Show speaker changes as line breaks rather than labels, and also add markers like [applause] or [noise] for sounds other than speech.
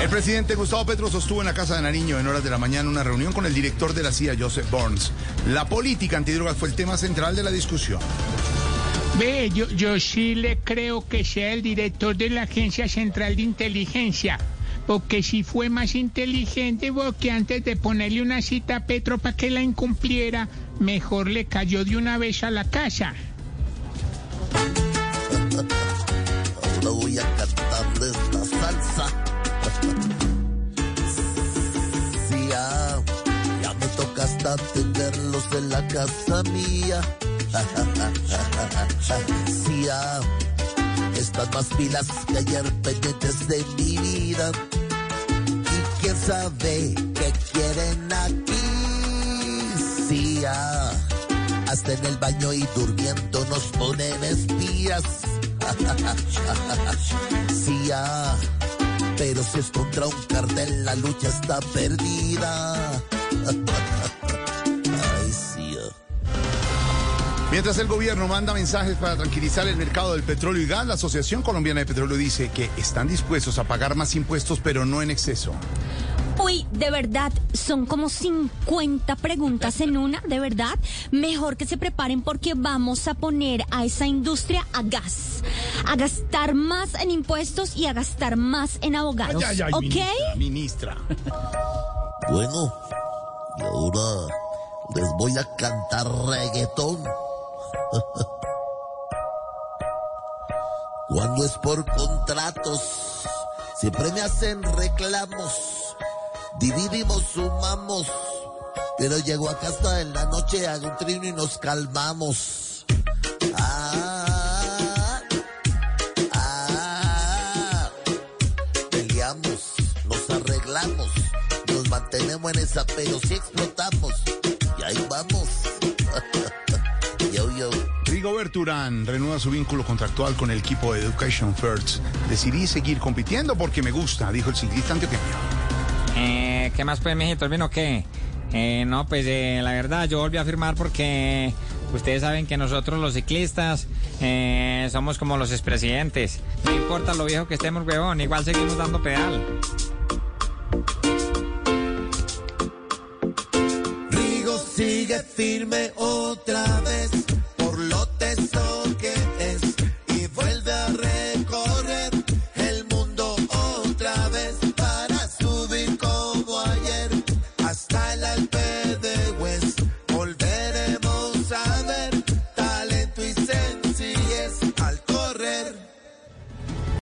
El presidente Gustavo Petro sostuvo en la Casa de Nariño en horas de la mañana una reunión con el director de la CIA, Joseph Burns. La política antidrogas fue el tema central de la discusión.
Ve, yo, yo sí le creo que sea el director de la Agencia Central de Inteligencia. Porque si fue más inteligente, porque antes de ponerle una cita a Petro para que la incumpliera, mejor le cayó de una vez a la casa.
Hasta atenderlos en la casa mía. [laughs] Sí, ya, están más pilas que ayer pendientes de mi vida. Y quién sabe qué quieren aquí. Sí, ya, hasta en el baño y durmiendo nos ponen espías. [laughs] Sí, ya. Pero si es contra un cartel, la lucha está perdida. [laughs]
Mientras el gobierno manda mensajes para tranquilizar el mercado del petróleo y gas, la Asociación Colombiana de Petróleo dice que están dispuestos a pagar más impuestos, pero no en exceso.
Uy, de verdad, son como 50 preguntas en una, de verdad. Mejor que se preparen porque vamos a poner a esa industria a gas, a gastar más en impuestos y a gastar más en abogados.
Ay, ay, ay,
¿Ok?
ministra, ministra.
Bueno, y ahora les voy a cantar reggaetón. [laughs] Cuando es por contratos, siempre me hacen reclamos. Dividimos, sumamos. Pero llego a casa en la noche, hago un trino y nos calmamos. Ah, ah, peleamos, nos arreglamos, nos mantenemos en esa, pero si explotamos. Y ahí vamos. Yo, yo.
Rigobert Urán renueva su vínculo contractual con el equipo de Education First. Decidí seguir compitiendo porque me gusta, dijo el ciclista antioqueño.
Eh, ¿Qué más pues, mijito? ¿Vino o qué? Eh, no, pues eh, la verdad, yo volví a firmar porque ustedes saben que nosotros los ciclistas eh, somos como los expresidentes. No importa lo viejo que estemos, huevón, igual seguimos dando pedal.
Rigo sigue firme otra vez